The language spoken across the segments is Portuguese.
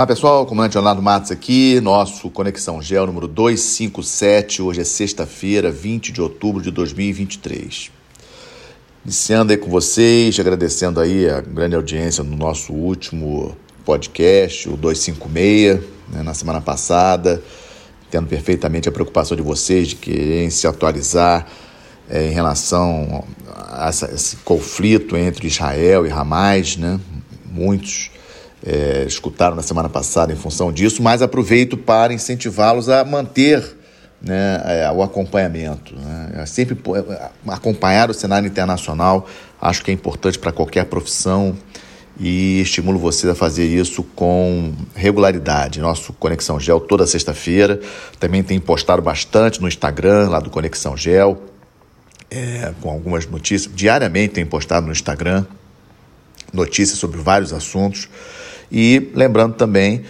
Olá pessoal, comandante Leonardo Matos aqui, nosso Conexão Gel número 257, hoje é sexta-feira, 20 de outubro de 2023. Iniciando aí com vocês, agradecendo aí a grande audiência no nosso último podcast, o 256, né, na semana passada, tendo perfeitamente a preocupação de vocês de quererem se atualizar é, em relação a essa, esse conflito entre Israel e Hamas, né? Muitos é, escutaram na semana passada em função disso, mas aproveito para incentivá-los a manter né, é, o acompanhamento. Né? É sempre é, acompanhar o cenário internacional, acho que é importante para qualquer profissão e estimulo você a fazer isso com regularidade. Nosso Conexão Gel toda sexta-feira. Também tem postado bastante no Instagram, lá do Conexão Gel, é, com algumas notícias. Diariamente tem postado no Instagram notícias sobre vários assuntos. E lembrando também,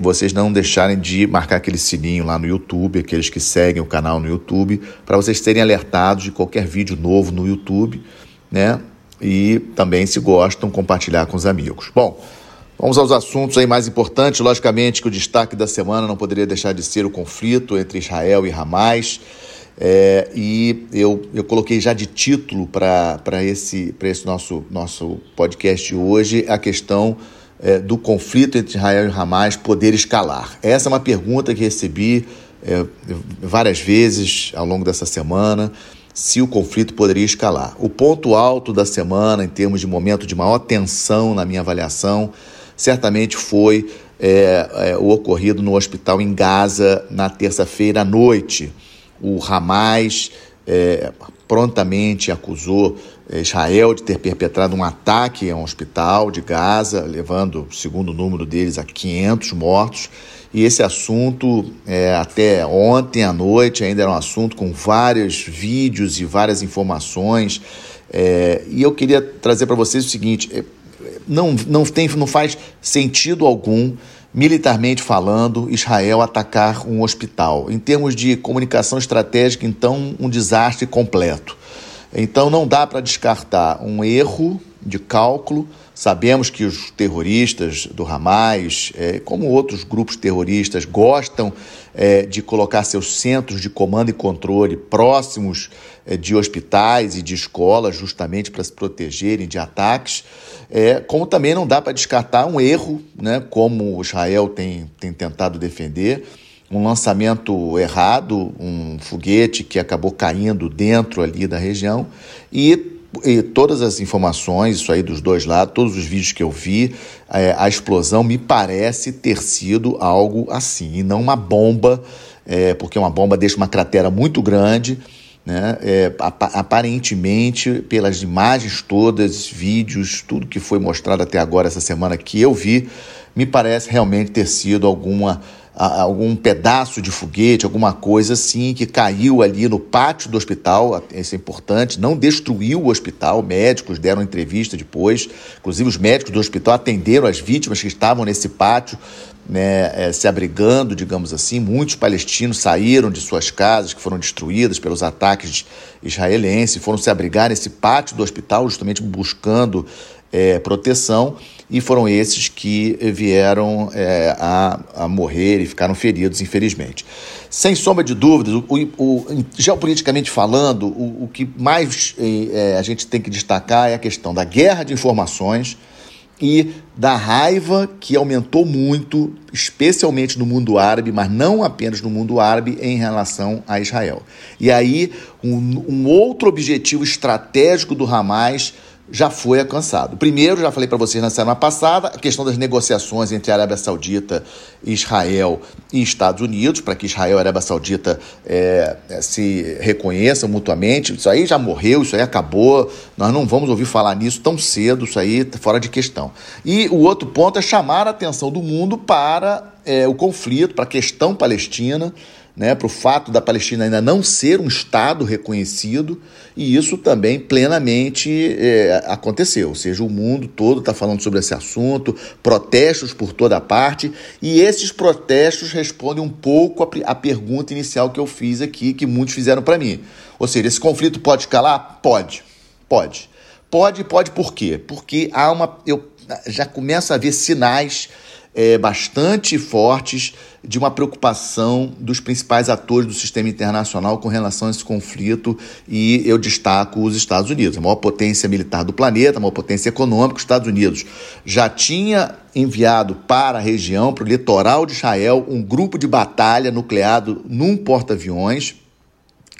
vocês não deixarem de marcar aquele sininho lá no YouTube, aqueles que seguem o canal no YouTube, para vocês serem alertados de qualquer vídeo novo no YouTube, né? E também, se gostam, compartilhar com os amigos. Bom, vamos aos assuntos aí mais importantes. Logicamente que o destaque da semana não poderia deixar de ser o conflito entre Israel e Hamas. É, e eu, eu coloquei já de título para esse, esse nosso, nosso podcast hoje a questão é, do conflito entre Israel e Hamas poder escalar? Essa é uma pergunta que recebi é, várias vezes ao longo dessa semana, se o conflito poderia escalar. O ponto alto da semana, em termos de momento de maior tensão na minha avaliação, certamente foi é, é, o ocorrido no hospital em Gaza na terça-feira à noite. O Hamas é, prontamente acusou Israel de ter perpetrado um ataque a um hospital de Gaza, levando, segundo o número deles, a 500 mortos. E esse assunto, é, até ontem à noite, ainda era um assunto com vários vídeos e várias informações. É, e eu queria trazer para vocês o seguinte: não, não, tem, não faz sentido algum, militarmente falando, Israel atacar um hospital. Em termos de comunicação estratégica, então, um desastre completo. Então não dá para descartar um erro de cálculo. Sabemos que os terroristas do Hamas, é, como outros grupos terroristas, gostam é, de colocar seus centros de comando e controle próximos é, de hospitais e de escolas, justamente para se protegerem de ataques. É, como também não dá para descartar um erro, né, como Israel tem, tem tentado defender, um lançamento errado, um foguete que acabou caindo dentro ali da região e e todas as informações, isso aí dos dois lados, todos os vídeos que eu vi, é, a explosão me parece ter sido algo assim, e não uma bomba, é, porque uma bomba deixa uma cratera muito grande. Né? É, aparentemente, pelas imagens todas, vídeos, tudo que foi mostrado até agora essa semana que eu vi, me parece realmente ter sido alguma algum pedaço de foguete, alguma coisa assim, que caiu ali no pátio do hospital, isso é importante, não destruiu o hospital, médicos deram entrevista depois, inclusive os médicos do hospital atenderam as vítimas que estavam nesse pátio, né, é, se abrigando, digamos assim. Muitos palestinos saíram de suas casas, que foram destruídas pelos ataques israelenses, foram se abrigar nesse pátio do hospital, justamente buscando é, proteção e foram esses que vieram é, a, a morrer e ficaram feridos, infelizmente. Sem sombra de dúvidas, o, o, geopoliticamente falando, o, o que mais é, a gente tem que destacar é a questão da guerra de informações e da raiva que aumentou muito, especialmente no mundo árabe, mas não apenas no mundo árabe, em relação a Israel. E aí, um, um outro objetivo estratégico do Hamas já foi alcançado. Primeiro, já falei para vocês na semana passada, a questão das negociações entre Arábia Saudita, Israel e Estados Unidos, para que Israel e Arábia Saudita é, é, se reconheçam mutuamente. Isso aí já morreu, isso aí acabou. Nós não vamos ouvir falar nisso tão cedo, isso aí está fora de questão. E o outro ponto é chamar a atenção do mundo para é, o conflito, para a questão palestina né, para o fato da Palestina ainda não ser um Estado reconhecido, e isso também plenamente é, aconteceu. Ou seja, o mundo todo está falando sobre esse assunto, protestos por toda parte, e esses protestos respondem um pouco à pergunta inicial que eu fiz aqui, que muitos fizeram para mim. Ou seja, esse conflito pode escalar? Pode, pode. Pode, pode por quê? Porque há uma. Eu já começo a ver sinais é, bastante fortes de uma preocupação dos principais atores do sistema internacional com relação a esse conflito, e eu destaco os Estados Unidos, a maior potência militar do planeta, a maior potência econômica. Os Estados Unidos já tinha enviado para a região, para o litoral de Israel, um grupo de batalha nucleado num porta-aviões.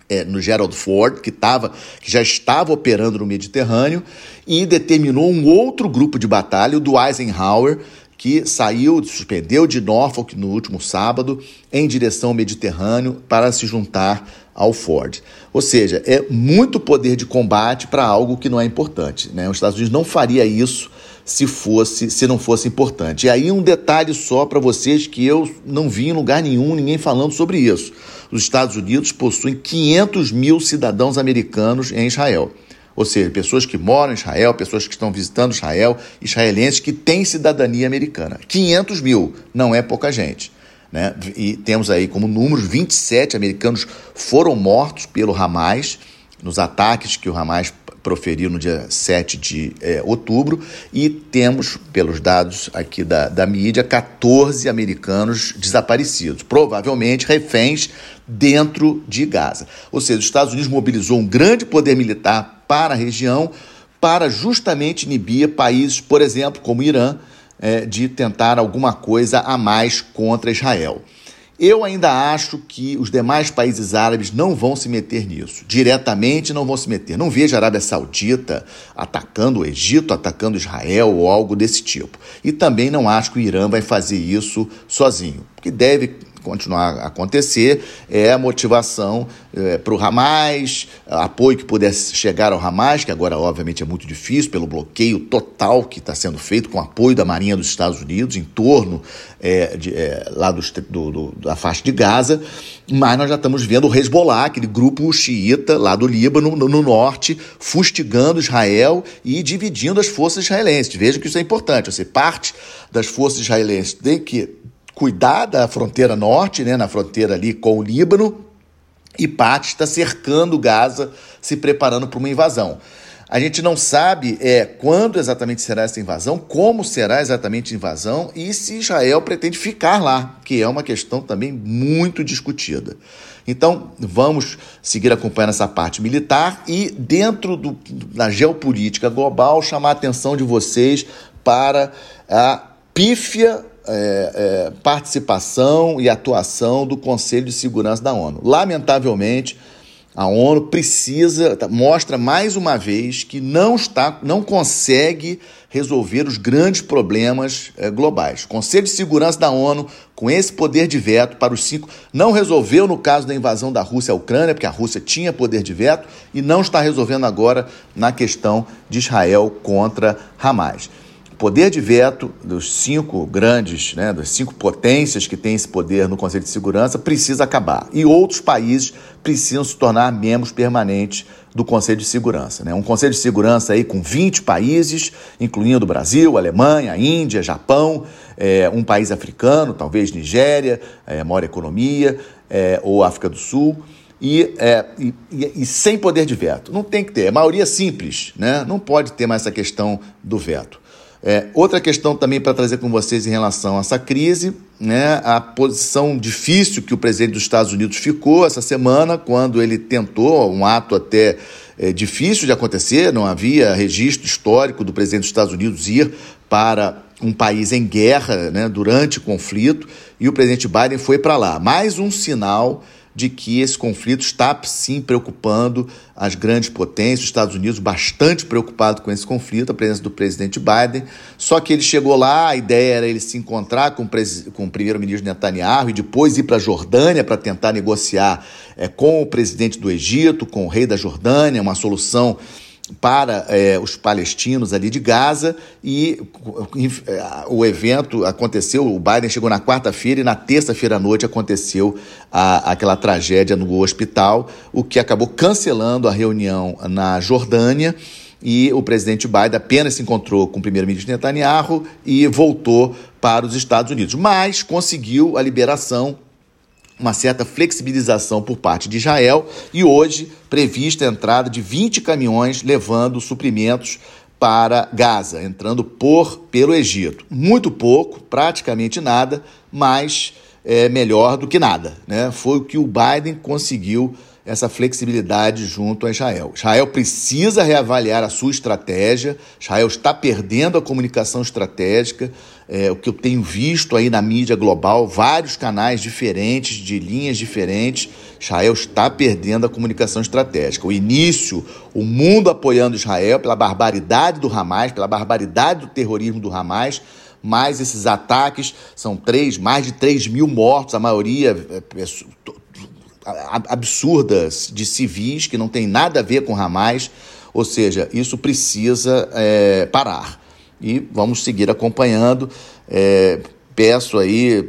É, no Gerald Ford, que, tava, que já estava operando no Mediterrâneo, e determinou um outro grupo de batalha, o do Eisenhower, que saiu, suspendeu de Norfolk no último sábado em direção ao Mediterrâneo para se juntar ao Ford. Ou seja, é muito poder de combate para algo que não é importante. Né? Os Estados Unidos não faria isso se fosse, se não fosse importante. E aí um detalhe só para vocês que eu não vi em lugar nenhum ninguém falando sobre isso. Os Estados Unidos possuem 500 mil cidadãos americanos em Israel. Ou seja, pessoas que moram em Israel, pessoas que estão visitando Israel, israelenses que têm cidadania americana. 500 mil, não é pouca gente. Né? E temos aí como números 27 americanos foram mortos pelo Hamas nos ataques que o Hamas proferiu no dia 7 de é, outubro, e temos, pelos dados aqui da, da mídia, 14 americanos desaparecidos, provavelmente reféns dentro de Gaza. Ou seja, os Estados Unidos mobilizou um grande poder militar para a região para justamente inibir países, por exemplo, como Irã, é, de tentar alguma coisa a mais contra Israel. Eu ainda acho que os demais países árabes não vão se meter nisso. Diretamente não vão se meter. Não vejo a Arábia Saudita atacando o Egito, atacando Israel ou algo desse tipo. E também não acho que o Irã vai fazer isso sozinho. Que deve continuar a acontecer é a motivação é, para o Hamas, apoio que pudesse chegar ao Hamas, que agora obviamente é muito difícil pelo bloqueio total que está sendo feito com apoio da Marinha dos Estados Unidos em torno é, de, é, lá do, do, da faixa de Gaza, mas nós já estamos vendo o Hezbollah, aquele grupo xiita lá do Líbano, no, no norte, fustigando Israel e dividindo as forças israelenses. Veja que isso é importante, você parte das forças israelenses tem que cuidar da fronteira norte, né, na fronteira ali com o Líbano, e parte está cercando Gaza, se preparando para uma invasão. A gente não sabe é, quando exatamente será essa invasão, como será exatamente a invasão e se Israel pretende ficar lá, que é uma questão também muito discutida. Então, vamos seguir acompanhando essa parte militar e, dentro do, da geopolítica global, chamar a atenção de vocês para a pífia é, é, participação e atuação do Conselho de Segurança da ONU. Lamentavelmente, a ONU precisa, tá, mostra mais uma vez que não está, não consegue resolver os grandes problemas é, globais. O Conselho de Segurança da ONU, com esse poder de veto para os cinco, não resolveu no caso da invasão da Rússia à Ucrânia, porque a Rússia tinha poder de veto, e não está resolvendo agora na questão de Israel contra Hamas poder de veto dos cinco grandes, né, das cinco potências que têm esse poder no Conselho de Segurança precisa acabar. E outros países precisam se tornar membros permanentes do Conselho de Segurança. Né? Um Conselho de Segurança aí com 20 países, incluindo Brasil, Alemanha, Índia, Japão, é, um país africano, talvez Nigéria, é, maior economia, é, ou África do Sul. E, é, e, e, sem poder de veto. Não tem que ter, é maioria simples, né? não pode ter mais essa questão do veto. É, outra questão também para trazer com vocês em relação a essa crise, né, a posição difícil que o presidente dos Estados Unidos ficou essa semana, quando ele tentou, um ato até é, difícil de acontecer, não havia registro histórico do presidente dos Estados Unidos ir para um país em guerra né, durante conflito, e o presidente Biden foi para lá. Mais um sinal de que esse conflito está sim preocupando as grandes potências, os Estados Unidos bastante preocupado com esse conflito, a presença do presidente Biden. Só que ele chegou lá, a ideia era ele se encontrar com o, com o primeiro-ministro Netanyahu e depois ir para a Jordânia para tentar negociar é, com o presidente do Egito, com o rei da Jordânia, uma solução para é, os palestinos ali de Gaza e o evento aconteceu, o Biden chegou na quarta-feira e na terça-feira à noite aconteceu a, aquela tragédia no hospital, o que acabou cancelando a reunião na Jordânia e o presidente Biden apenas se encontrou com o primeiro-ministro Netanyahu e voltou para os Estados Unidos, mas conseguiu a liberação uma certa flexibilização por parte de Israel e hoje prevista a entrada de 20 caminhões levando suprimentos para Gaza, entrando por pelo Egito. Muito pouco, praticamente nada, mas é melhor do que nada. Né? Foi o que o Biden conseguiu essa flexibilidade junto a Israel. Israel precisa reavaliar a sua estratégia, Israel está perdendo a comunicação estratégica, é, o que eu tenho visto aí na mídia global, vários canais diferentes, de linhas diferentes, Israel está perdendo a comunicação estratégica. O início, o mundo apoiando Israel pela barbaridade do Hamas, pela barbaridade do terrorismo do Hamas, mais esses ataques, são três, mais de 3 mil mortos, a maioria é, absurdas de civis que não tem nada a ver com Hamas, ou seja, isso precisa é, parar. E vamos seguir acompanhando. É, peço aí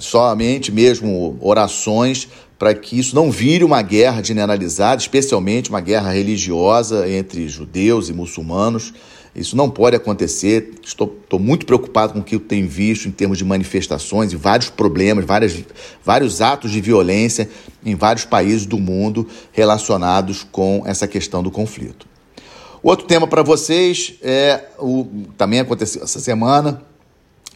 somente mesmo orações para que isso não vire uma guerra generalizada, especialmente uma guerra religiosa entre judeus e muçulmanos. Isso não pode acontecer. Estou, estou muito preocupado com o que eu tenho visto em termos de manifestações e vários problemas, várias, vários atos de violência em vários países do mundo relacionados com essa questão do conflito. Outro tema para vocês é o também aconteceu essa semana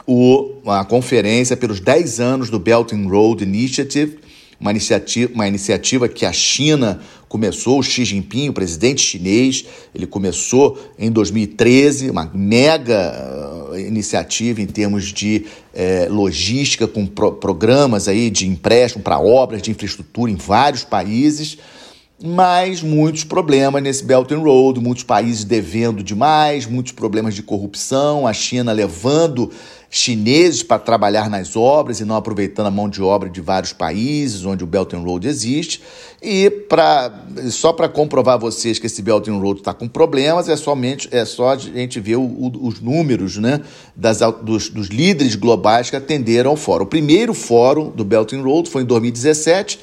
o, a conferência pelos 10 anos do Belt and Road Initiative uma iniciativa, uma iniciativa que a China começou, o Xi Jinping, o presidente chinês, ele começou em 2013, uma mega uh, iniciativa em termos de eh, logística, com pro programas aí de empréstimo para obras de infraestrutura em vários países mas muitos problemas nesse Belt and Road, muitos países devendo demais, muitos problemas de corrupção, a China levando chineses para trabalhar nas obras e não aproveitando a mão de obra de vários países onde o Belt and Road existe. E pra, só para comprovar a vocês que esse Belt and Road está com problemas, é somente é só a gente ver o, o, os números né, das, dos, dos líderes globais que atenderam ao fórum. O primeiro fórum do Belt and Road foi em 2017,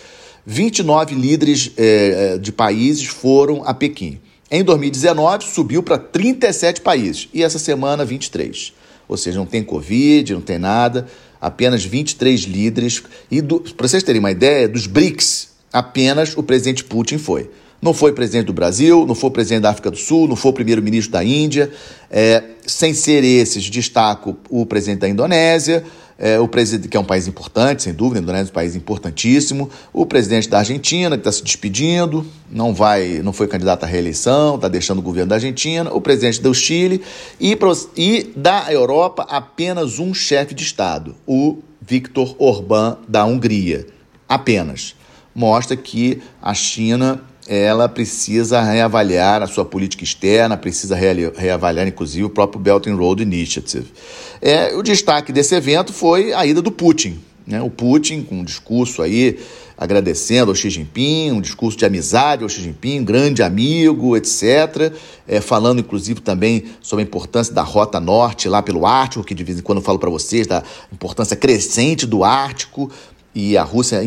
29 líderes é, de países foram a Pequim. Em 2019, subiu para 37 países e essa semana 23 ou seja, não tem Covid, não tem nada, apenas 23 líderes. E para vocês terem uma ideia, dos BRICS, apenas o presidente Putin foi. Não foi presidente do Brasil, não foi presidente da África do Sul, não foi primeiro-ministro da Índia. É, sem ser esses, destaco o presidente da Indonésia, é, o presidente, que é um país importante, sem dúvida, a Indonésia é um país importantíssimo, o presidente da Argentina, que está se despedindo, não vai, não foi candidato à reeleição, está deixando o governo da Argentina, o presidente do Chile e, e da Europa apenas um chefe de Estado, o Viktor Orbán da Hungria. Apenas. Mostra que a China ela precisa reavaliar a sua política externa, precisa reavaliar, inclusive, o próprio Belt and Road Initiative. É, o destaque desse evento foi a ida do Putin. Né? O Putin, com um discurso aí agradecendo ao Xi Jinping, um discurso de amizade ao Xi Jinping, grande amigo, etc. É, falando, inclusive, também sobre a importância da Rota Norte lá pelo Ártico, que de vez em quando eu falo para vocês da importância crescente do Ártico e a Rússia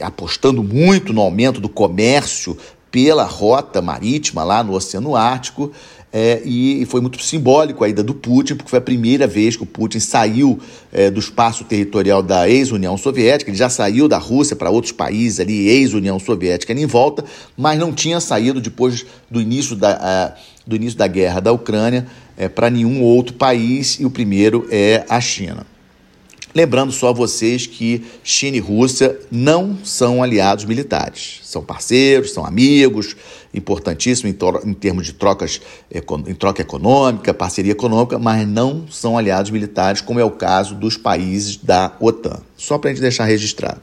apostando muito no aumento do comércio pela rota marítima lá no Oceano Ártico. É, e, foi muito simbólico a ida do Putin, porque foi a primeira vez que o Putin saiu é, do espaço territorial da ex-União Soviética. Ele já saiu da Rússia para outros países ali, ex-União Soviética, em volta, mas não tinha saído depois do início da, do início da guerra da Ucrânia é, para nenhum outro país, e o primeiro é a China. Lembrando só a vocês que China e Rússia não são aliados militares. São parceiros, são amigos, importantíssimo em, em termos de trocas em troca econômica, parceria econômica, mas não são aliados militares, como é o caso dos países da OTAN. Só para a gente deixar registrado.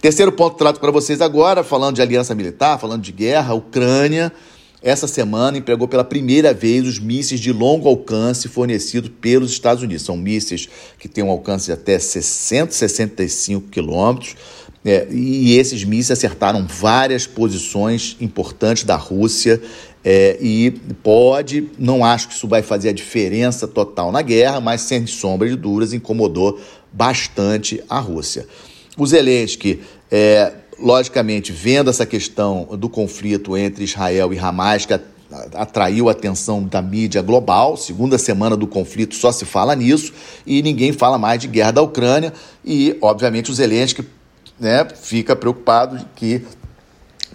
Terceiro ponto que trato para vocês agora, falando de aliança militar, falando de guerra, Ucrânia essa semana empregou pela primeira vez os mísseis de longo alcance fornecidos pelos Estados Unidos. São mísseis que têm um alcance de até 665 quilômetros. É, e esses mísseis acertaram várias posições importantes da Rússia é, e pode, não acho que isso vai fazer a diferença total na guerra, mas sem sombra de dúvidas incomodou bastante a Rússia. O Zelensky é, logicamente, vendo essa questão do conflito entre Israel e Hamas, que atraiu a atenção da mídia global. Segunda semana do conflito só se fala nisso e ninguém fala mais de guerra da Ucrânia. E, obviamente, o Zelensky né, fica preocupado que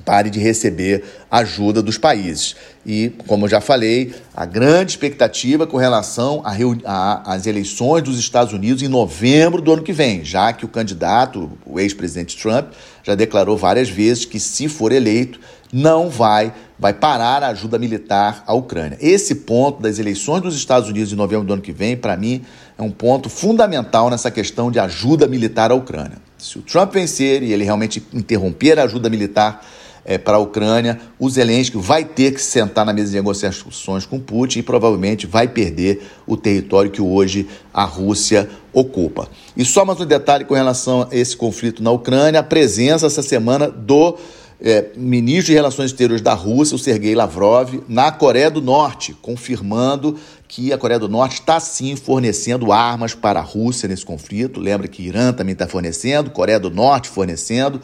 pare de receber ajuda dos países. E, como eu já falei, a grande expectativa com relação às eleições dos Estados Unidos em novembro do ano que vem, já que o candidato, o ex-presidente Trump, já declarou várias vezes que, se for eleito, não vai, vai parar a ajuda militar à Ucrânia. Esse ponto das eleições dos Estados Unidos em novembro do ano que vem, para mim, é um ponto fundamental nessa questão de ajuda militar à Ucrânia. Se o Trump vencer e ele realmente interromper a ajuda militar é, para a Ucrânia, o Zelensky vai ter que sentar na mesa de negociações com Putin e provavelmente vai perder o território que hoje a Rússia ocupa. E só mais um detalhe com relação a esse conflito na Ucrânia: a presença essa semana do é, ministro de Relações Exteriores da Rússia, o Sergei Lavrov, na Coreia do Norte, confirmando que a Coreia do Norte está sim fornecendo armas para a Rússia nesse conflito. Lembra que Irã também está fornecendo, Coreia do Norte fornecendo.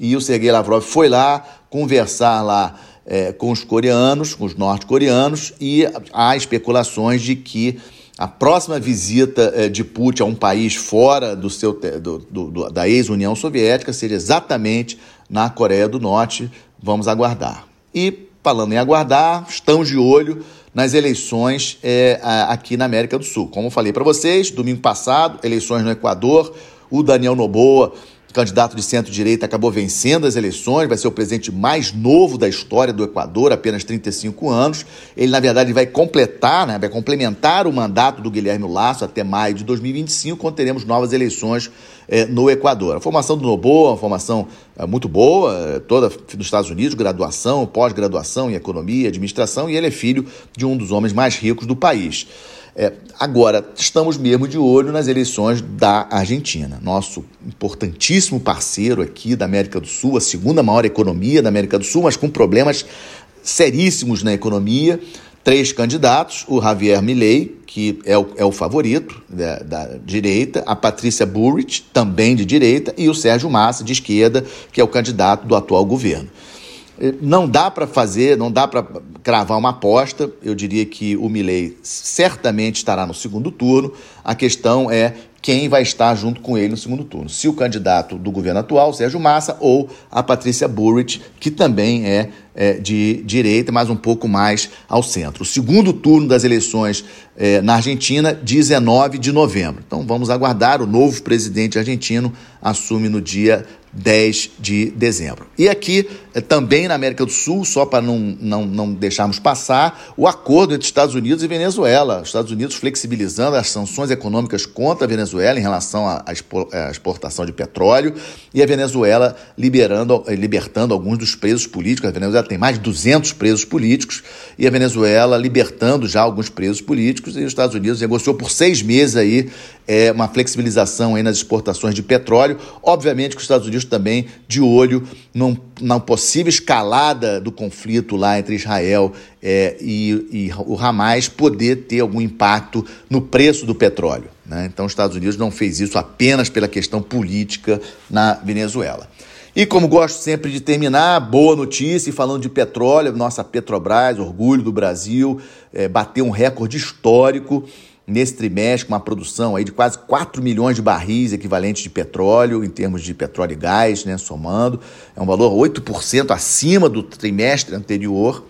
E o Sergei Lavrov foi lá conversar lá é, com os coreanos, com os norte-coreanos, e há especulações de que a próxima visita é, de Putin a um país fora do seu, do, do, da ex-União Soviética seja exatamente na Coreia do Norte. Vamos aguardar. E, falando em aguardar, estamos de olho nas eleições é, aqui na América do Sul. Como falei para vocês, domingo passado, eleições no Equador, o Daniel Noboa candidato de centro-direita, acabou vencendo as eleições, vai ser o presidente mais novo da história do Equador, apenas 35 anos. Ele, na verdade, vai completar, né, vai complementar o mandato do Guilherme Lasso até maio de 2025, quando teremos novas eleições é, no Equador. A formação do Noboa uma formação é, muito boa, é, toda nos Estados Unidos, graduação, pós-graduação em economia administração, e ele é filho de um dos homens mais ricos do país. É, agora, estamos mesmo de olho nas eleições da Argentina, nosso importantíssimo parceiro aqui da América do Sul, a segunda maior economia da América do Sul, mas com problemas seríssimos na economia. Três candidatos: o Javier Milei, que é o, é o favorito da, da direita, a Patrícia Burrich, também de direita, e o Sérgio Massa, de esquerda, que é o candidato do atual governo. Não dá para fazer, não dá para cravar uma aposta. Eu diria que o Milley certamente estará no segundo turno. A questão é quem vai estar junto com ele no segundo turno. Se o candidato do governo atual, Sérgio Massa, ou a Patrícia Burrich, que também é, é de direita, mas um pouco mais ao centro. O segundo turno das eleições é, na Argentina, 19 de novembro. Então vamos aguardar. O novo presidente argentino assume no dia 10 de dezembro. E aqui, eh, também na América do Sul, só para não, não, não deixarmos passar, o acordo entre Estados Unidos e Venezuela. Os Estados Unidos flexibilizando as sanções econômicas contra a Venezuela em relação à exportação de petróleo e a Venezuela liberando, eh, libertando alguns dos presos políticos. A Venezuela tem mais de 200 presos políticos e a Venezuela libertando já alguns presos políticos e os Estados Unidos negociou por seis meses aí é, uma flexibilização aí nas exportações de petróleo. Obviamente que os Estados Unidos também de olho na possível escalada do conflito lá entre Israel é, e, e, o Hamas poder ter algum impacto no preço do petróleo. Né? Então, os Estados Unidos não fez isso apenas pela questão política na Venezuela. E como gosto sempre de terminar, boa notícia, falando de petróleo, nossa Petrobras, orgulho do Brasil, é, bateu um recorde histórico nesse trimestre, com uma produção aí de quase 4 milhões de barris equivalentes de petróleo, em termos de petróleo e gás, né, somando. É um valor 8% acima do trimestre anterior.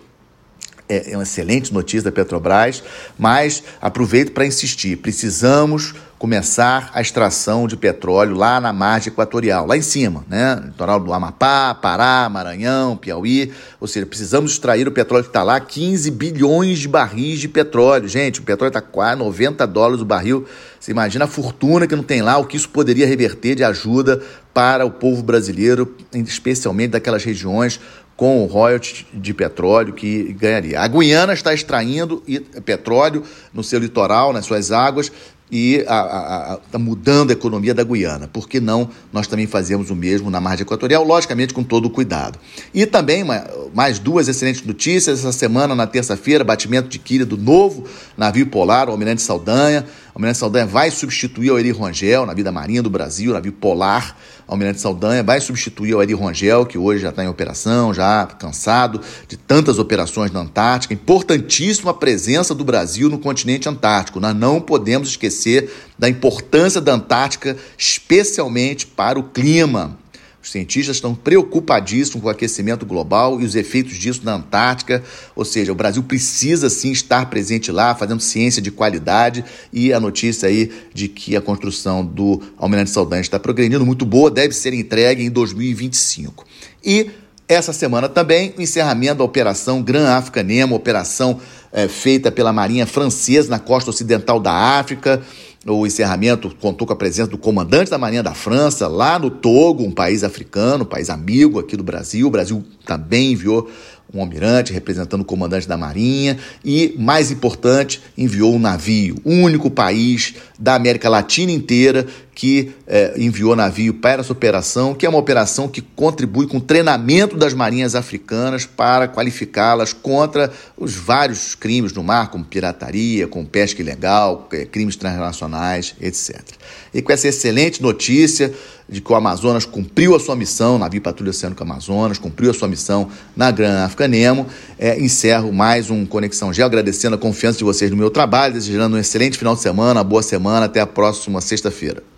É, é uma excelente notícia da Petrobras, mas aproveito para insistir: precisamos começar a extração de petróleo lá na margem equatorial, lá em cima, né? Litoral do Amapá, Pará, Maranhão, Piauí. Ou seja, precisamos extrair o petróleo que está lá, 15 bilhões de barris de petróleo. Gente, o petróleo está quase 90 dólares o barril. Você imagina a fortuna que não tem lá, o que isso poderia reverter de ajuda para o povo brasileiro, especialmente daquelas regiões com o royalty de petróleo que ganharia. A Guiana está extraindo petróleo no seu litoral, nas suas águas, e a, a, a, tá mudando a economia da Guiana. Por que não nós também fazemos o mesmo na margem equatorial, logicamente com todo o cuidado. E também mais duas excelentes notícias. Essa semana, na terça-feira, batimento de quilha do novo navio polar, o Almirante Saldanha. Almirante Saldanha vai substituir o Eri Rongel na vida marinha do Brasil, navio polar. Almirante Saldanha vai substituir o Eri Rongel, que hoje já está em operação, já cansado de tantas operações na Antártica. Importantíssima a presença do Brasil no continente antártico. Nós não podemos esquecer da importância da Antártica, especialmente para o clima Os cientistas estão preocupadíssimos com o aquecimento global e os efeitos disso na Antártica, ou seja, o Brasil precisa sim estar presente lá, fazendo ciência de qualidade e a notícia aí de que a construção do Almirante Saldanha está progredindo muito boa, deve ser entregue em 2025. E essa semana também o encerramento da Operação Gran África Nemo, operação é, feita pela Marinha Francesa na costa ocidental da África. O encerramento contou com a presença do comandante da Marinha da França, lá no Togo, um país africano, um país amigo aqui do Brasil. O Brasil também enviou um almirante representando o comandante da Marinha e, mais importante, enviou um navio, o único país da América Latina inteira que é, enviou navio para essa operação, que é uma operação que contribui com o treinamento das marinhas africanas para qualificá-las contra os vários crimes no mar, como pirataria, com pesca ilegal, é, crimes transnacionais, etc. E com essa excelente notícia de que o Amazonas cumpriu a sua missão, navio Patrulha Oceânico Amazonas, cumpriu a sua missão na Gran África Nemo, é, encerro mais um Conexão Geo, agradecendo a confiança de vocês no meu trabalho, desejando um excelente final de semana, boa semana, até a próxima sexta-feira.